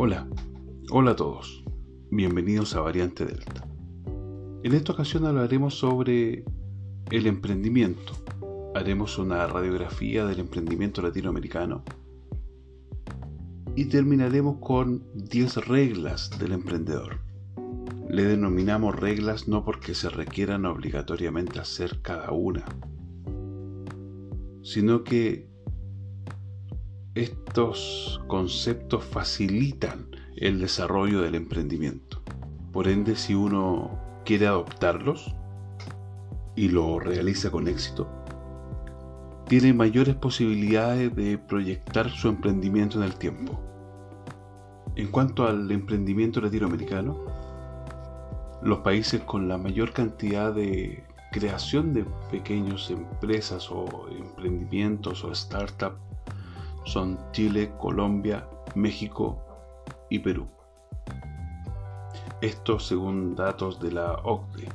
Hola, hola a todos, bienvenidos a Variante Delta. En esta ocasión hablaremos sobre el emprendimiento. Haremos una radiografía del emprendimiento latinoamericano y terminaremos con 10 reglas del emprendedor. Le denominamos reglas no porque se requieran obligatoriamente hacer cada una, sino que estos conceptos facilitan el desarrollo del emprendimiento. Por ende, si uno quiere adoptarlos y lo realiza con éxito, tiene mayores posibilidades de proyectar su emprendimiento en el tiempo. En cuanto al emprendimiento latinoamericano, los países con la mayor cantidad de creación de pequeñas empresas o emprendimientos o startups son Chile, Colombia, México y Perú. Esto según datos de la OCDE.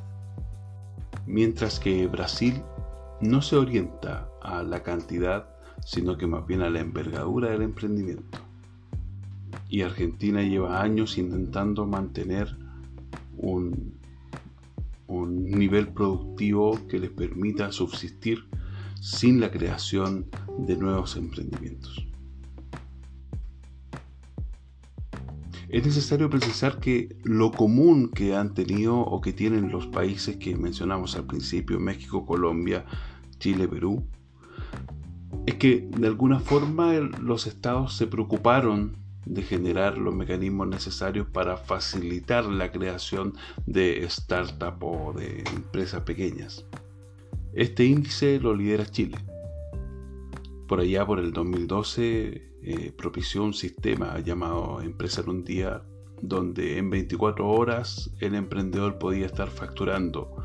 Mientras que Brasil no se orienta a la cantidad, sino que más bien a la envergadura del emprendimiento. Y Argentina lleva años intentando mantener un, un nivel productivo que les permita subsistir sin la creación de nuevos emprendimientos. Es necesario precisar que lo común que han tenido o que tienen los países que mencionamos al principio, México, Colombia, Chile, Perú, es que de alguna forma los estados se preocuparon de generar los mecanismos necesarios para facilitar la creación de startups o de empresas pequeñas. Este índice lo lidera Chile. Por allá, por el 2012, eh, propició un sistema llamado Empresa en un día, donde en 24 horas el emprendedor podía estar facturando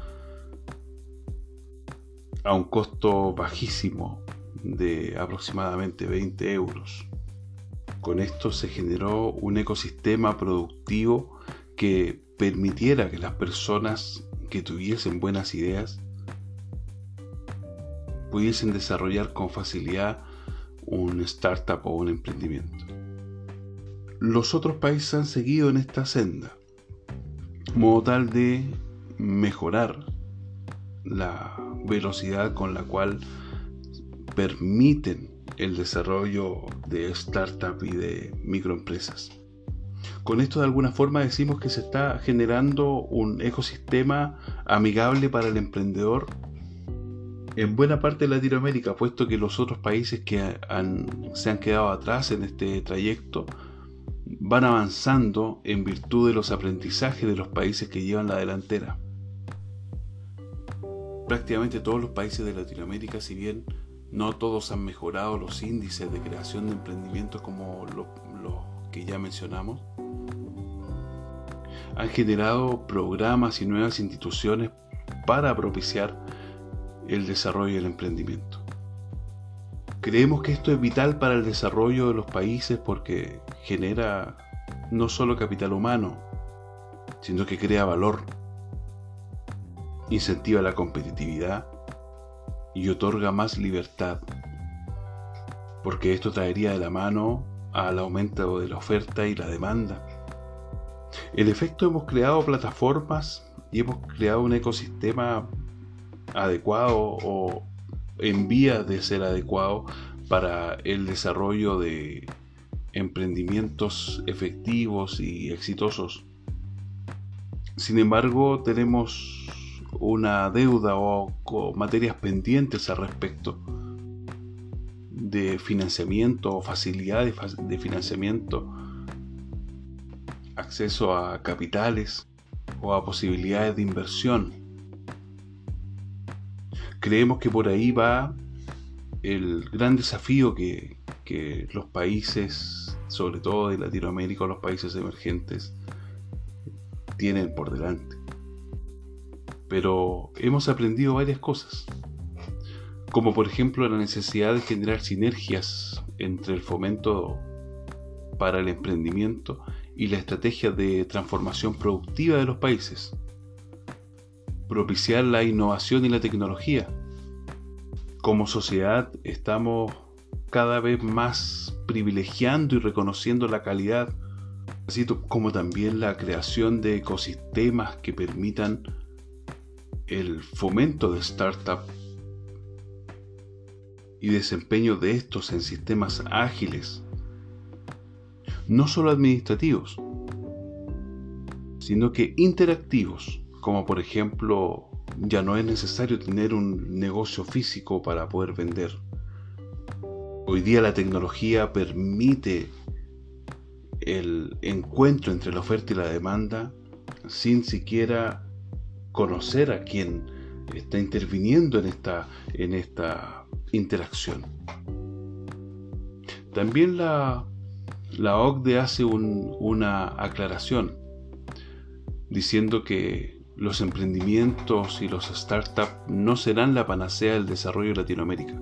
a un costo bajísimo de aproximadamente 20 euros. Con esto se generó un ecosistema productivo que permitiera que las personas que tuviesen buenas ideas pudiesen desarrollar con facilidad un startup o un emprendimiento. Los otros países han seguido en esta senda, modo tal de mejorar la velocidad con la cual permiten el desarrollo de startups y de microempresas. Con esto de alguna forma decimos que se está generando un ecosistema amigable para el emprendedor en buena parte de Latinoamérica, puesto que los otros países que se han quedado atrás en este trayecto van avanzando en virtud de los aprendizajes de los países que llevan la delantera. Prácticamente todos los países de Latinoamérica, si bien no todos han mejorado los índices de creación de emprendimientos como los que ya mencionamos, han generado programas y nuevas instituciones para propiciar el desarrollo del emprendimiento. Creemos que esto es vital para el desarrollo de los países porque genera no solo capital humano, sino que crea valor, incentiva la competitividad y otorga más libertad, porque esto traería de la mano al aumento de la oferta y la demanda. En efecto, hemos creado plataformas y hemos creado un ecosistema adecuado o en vías de ser adecuado para el desarrollo de emprendimientos efectivos y exitosos. Sin embargo, tenemos una deuda o, materias pendientes al respecto de financiamiento o facilidades de financiamiento, acceso a capitales o a posibilidades de inversión creemos que por ahí va el gran desafío que, los países, sobre todo de Latinoamérica, los países emergentes, tienen por delante. Pero hemos aprendido varias cosas, como por ejemplo la necesidad de generar sinergias entre el fomento para el emprendimiento y la estrategia de transformación productiva de los países propiciar la innovación y la tecnología. Como sociedad estamos cada vez más privilegiando y reconociendo la calidad así como también la creación de ecosistemas que permitan el fomento de startups y desempeño de estos en sistemas ágiles, no solo administrativos, sino que interactivos, como por ejemplo ya no es necesario tener un negocio físico para poder vender. Hoy día la tecnología permite el encuentro entre la oferta y la demanda sin siquiera conocer a quien está interviniendo en esta, en esta interacción. También la, la OCDE hace una aclaración diciendo que los emprendimientos y los startups no serán la panacea del desarrollo de Latinoamérica,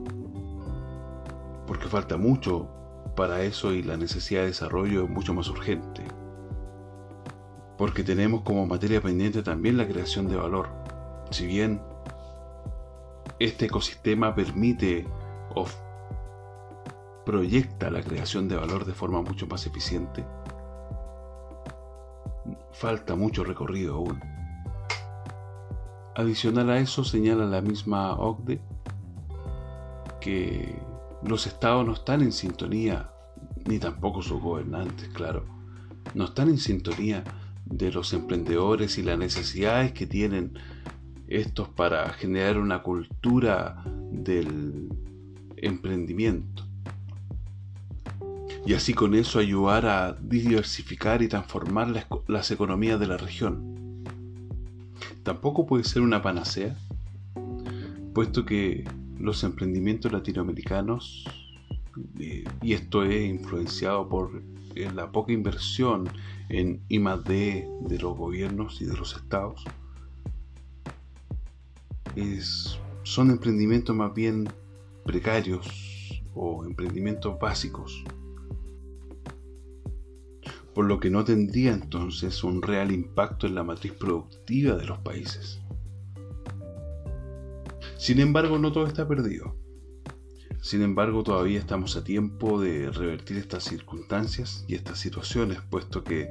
porque falta mucho para eso y la necesidad de desarrollo es mucho más urgente, porque tenemos como materia pendiente también la creación de valor. Si bien este ecosistema permite o proyecta la creación de valor de forma mucho más eficiente, falta mucho recorrido aún. Adicional a eso señala la misma OCDE que los estados no están en sintonía, ni tampoco sus gobernantes, claro, no están en sintonía de los emprendedores y las necesidades que tienen estos para generar una cultura del emprendimiento. Y así con eso ayudar a diversificar y transformar las, economías de la región. Tampoco puede ser una panacea, puesto que los emprendimientos latinoamericanos, eh, y esto es influenciado por eh, la poca inversión en I+D de los gobiernos y de los estados, son emprendimientos más bien precarios o emprendimientos básicos, por lo que no tendría entonces un real impacto en la matriz productiva de los países. Sin embargo, no todo está perdido. Sin embargo, todavía estamos a tiempo de revertir estas circunstancias y estas situaciones, puesto que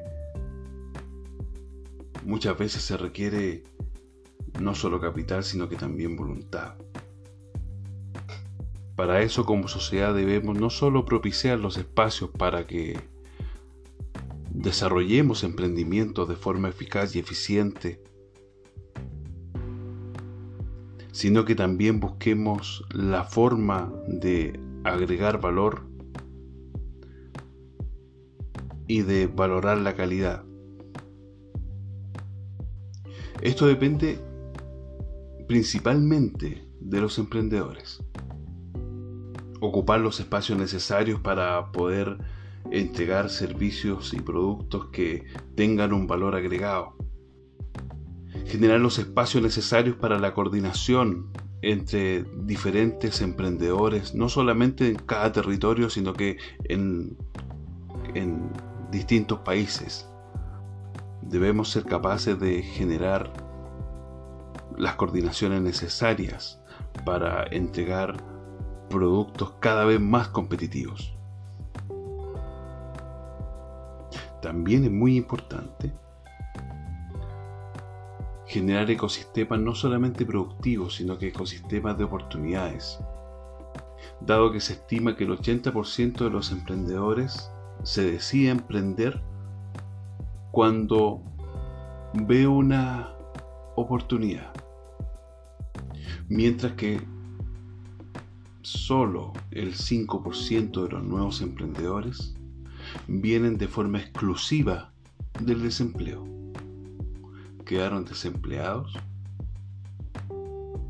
muchas veces se requiere no solo capital, sino que también voluntad. Para eso como sociedad debemos no solo propiciar los espacios para que desarrollemos emprendimientos de forma eficaz y eficiente, sino que también busquemos la forma de agregar valor y de valorar la calidad. Esto depende principalmente de los emprendedores. Ocupar los espacios necesarios para poder entregar servicios y productos que tengan un valor agregado. Generar los espacios necesarios para la coordinación entre diferentes emprendedores, no solamente en cada territorio, sino que en, en distintos países. Debemos ser capaces de generar las coordinaciones necesarias para entregar productos cada vez más competitivos. También es muy importante generar ecosistemas no solamente productivos, sino que ecosistemas de oportunidades, dado que se estima que el 80% de los emprendedores se decide emprender cuando ve una oportunidad mientras que solo el 5% de los nuevos emprendedores vienen de forma exclusiva del desempleo. Quedaron desempleados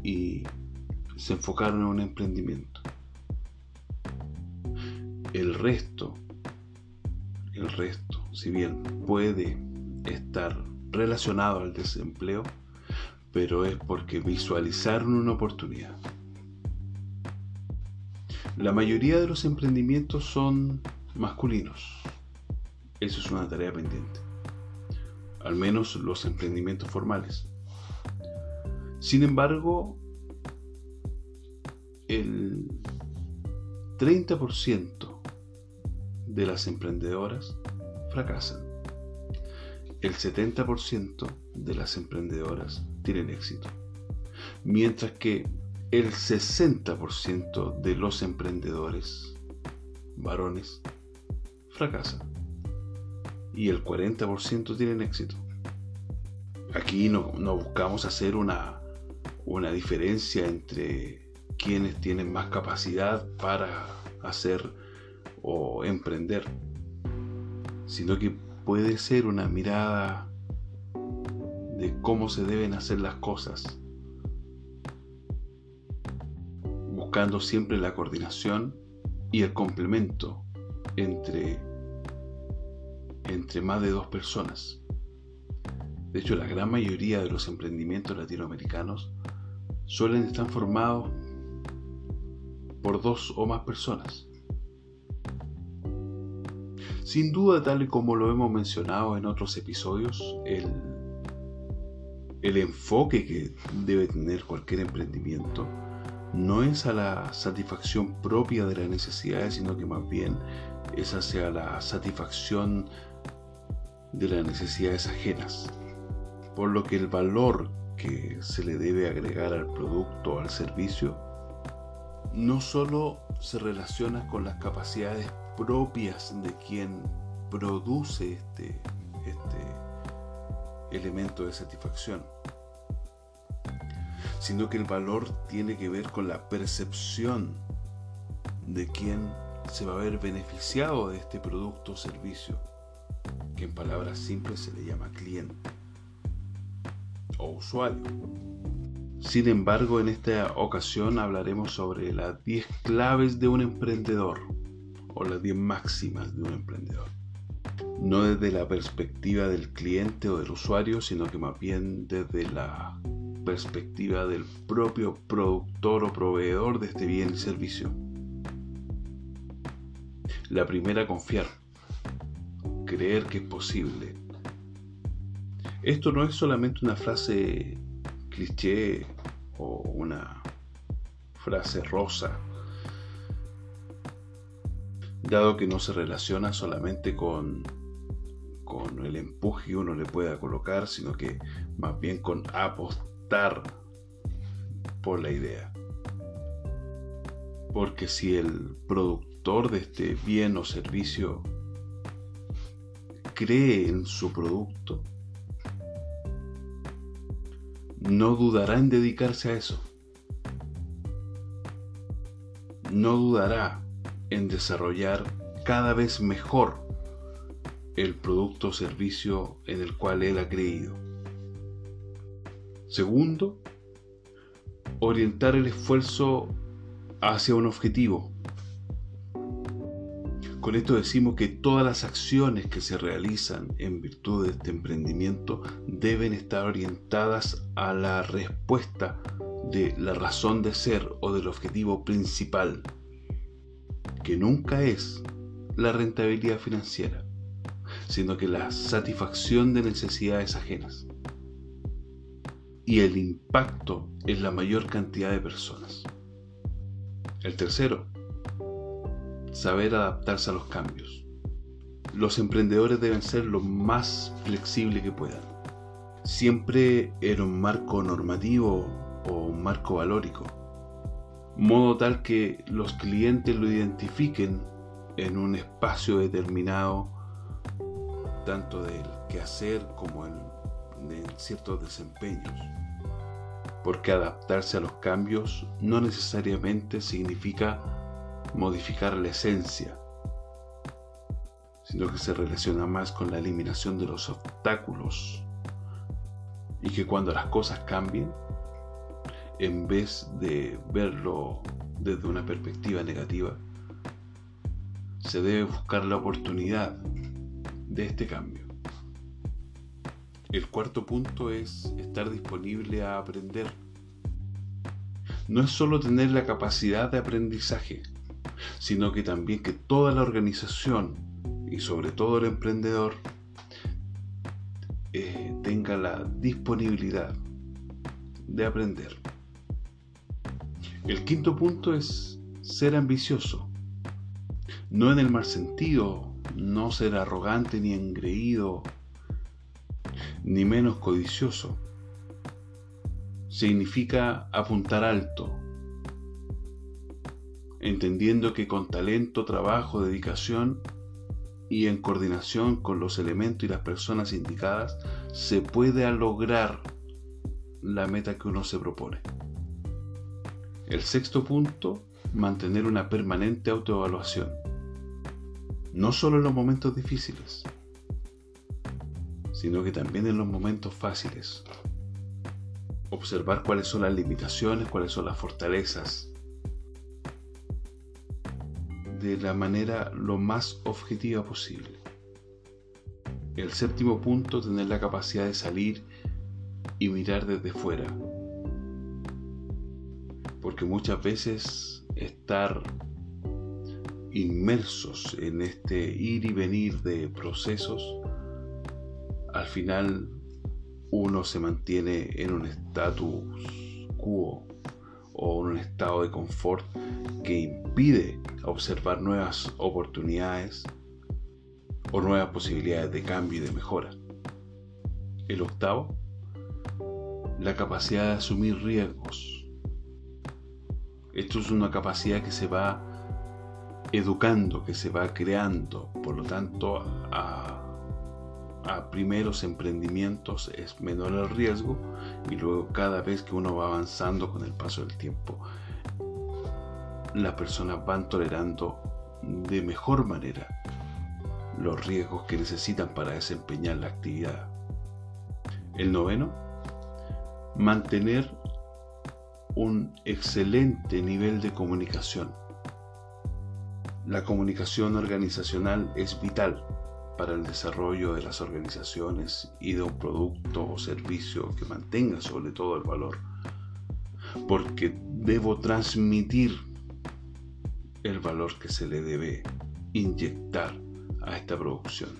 y se enfocaron en un emprendimiento. El resto, el resto, si bien puede estar relacionado al desempleo, pero es porque visualizaron una oportunidad. La mayoría de los emprendimientos son masculinos. Eso es una tarea pendiente. Al menos los emprendimientos formales. Sin embargo, el 30% de las emprendedoras fracasan. el 70% de las emprendedoras tienen éxito, mientras que el 60% de los emprendedores varones fracasan y el 40% tienen éxito. Aquí no, no buscamos hacer una, una diferencia entre quienes tienen más capacidad para hacer o emprender, sino que puede ser una mirada de cómo se deben hacer las cosas, buscando siempre la coordinación y el complemento entre, entre más de dos personas. De hecho, la gran mayoría de los emprendimientos latinoamericanos suelen estar formados por dos o más personas. Sin duda, tal y como lo hemos mencionado en otros episodios, el, el enfoque que debe tener cualquier emprendimiento no es a la satisfacción propia de las necesidades, sino que más bien es hacia la satisfacción de las necesidades ajenas. Por lo que el valor que se le debe agregar al producto o al servicio no solo se relaciona con las capacidades propias de quien produce este, este elemento de satisfacción, sino que el valor tiene que ver con la percepción de quien se va a ver beneficiado de este producto o servicio, que en palabras simples se le llama cliente o usuario. Sin embargo, en esta ocasión hablaremos sobre las 10 claves de un emprendedor o las 10 máximas de un emprendedor. No desde la perspectiva del cliente o del usuario, sino que más bien desde la perspectiva del propio productor o proveedor de este bien y servicio. La primera, confiar. Creer que es posible. Esto no es solamente una frase cliché o una frase rosa dado que no se relaciona solamente con, con el empuje que uno le pueda colocar, sino que más bien con apostar por la idea. Porque si el productor de este bien o servicio cree en su producto, no dudará en dedicarse a eso. No dudará en desarrollar cada vez mejor el producto o servicio en el cual él ha creído. Segundo, orientar el esfuerzo hacia un objetivo. Con esto decimos que todas las acciones que se realizan en virtud de este emprendimiento deben estar orientadas a la respuesta de la razón de ser o del objetivo principal que nunca es la rentabilidad financiera, sino que la satisfacción de necesidades ajenas y el impacto en la mayor cantidad de personas. El tercero, saber adaptarse a los cambios. Los emprendedores deben ser lo más flexible que puedan, siempre en un marco normativo o un marco valórico modo tal que los clientes lo identifiquen en un espacio determinado, tanto del quehacer como en, ciertos desempeños. Porque adaptarse a los cambios no necesariamente significa modificar la esencia, sino que se relaciona más con la eliminación de los obstáculos y que cuando las cosas cambien, en vez de verlo desde una perspectiva negativa, se debe buscar la oportunidad de este cambio. El cuarto punto es estar disponible a aprender. No es solo tener la capacidad de aprendizaje, sino que también que toda la organización y sobre todo el emprendedor eh, tenga la disponibilidad de aprender. El quinto punto es ser ambicioso. No en el mal sentido, no ser arrogante ni engreído, ni menos codicioso. Significa apuntar alto, entendiendo que con talento, trabajo, dedicación y en coordinación con los elementos y las personas indicadas se puede lograr la meta que uno se propone. El sexto punto, mantener una permanente autoevaluación. No solo en los momentos difíciles, sino que también en los momentos fáciles. Observar cuáles son las limitaciones, cuáles son las fortalezas, de la manera lo más objetiva posible. El séptimo punto, tener la capacidad de salir y mirar desde fuera. Porque muchas veces estar inmersos en este ir y venir de procesos, al final uno se mantiene en un status quo o en un estado de confort que impide observar nuevas oportunidades o nuevas posibilidades de cambio y de mejora. El octavo, la capacidad de asumir riesgos. Esto es una capacidad que se va educando, que se va creando, por lo tanto a, primeros emprendimientos es menor el riesgo y luego cada vez que uno va avanzando con el paso del tiempo las personas van tolerando de mejor manera los riesgos que necesitan para desempeñar la actividad. El noveno, mantener un excelente nivel de comunicación. La comunicación organizacional es vital para el desarrollo de las organizaciones y de un producto o servicio que mantenga sobre todo el valor, porque debo transmitir el valor que se le debe inyectar a esta producción.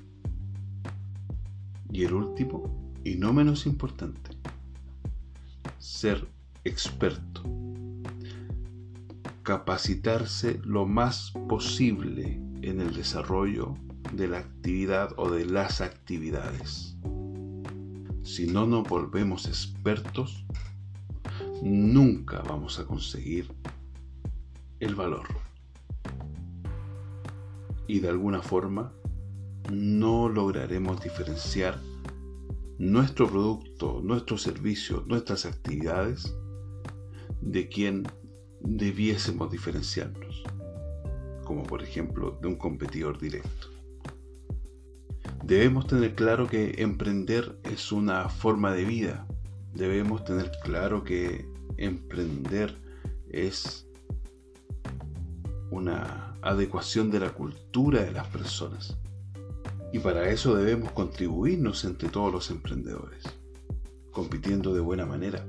Y el último, y no menos importante, ser experto. Capacitarse lo más posible en el desarrollo de la actividad o de las actividades. Si no nos volvemos expertos, nunca vamos a conseguir el valor y de alguna forma no lograremos diferenciar nuestro producto, nuestro servicio, nuestras actividades de quien debiésemos diferenciarnos, como por ejemplo de un competidor directo. Debemos tener claro que emprender es una forma de vida. Debemos tener claro que emprender es una adecuación de la cultura de las personas. Y para eso debemos contribuirnos entre todos los emprendedores, compitiendo de buena manera,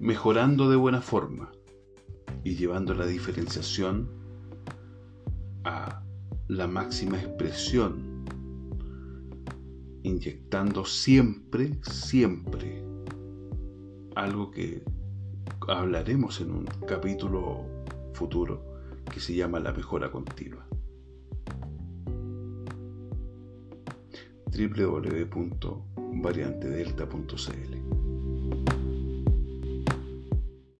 mejorando de buena forma y llevando la diferenciación a la máxima expresión, inyectando siempre, siempre algo que hablaremos en un capítulo futuro que se llama la mejora continua. www.variantedelta.cl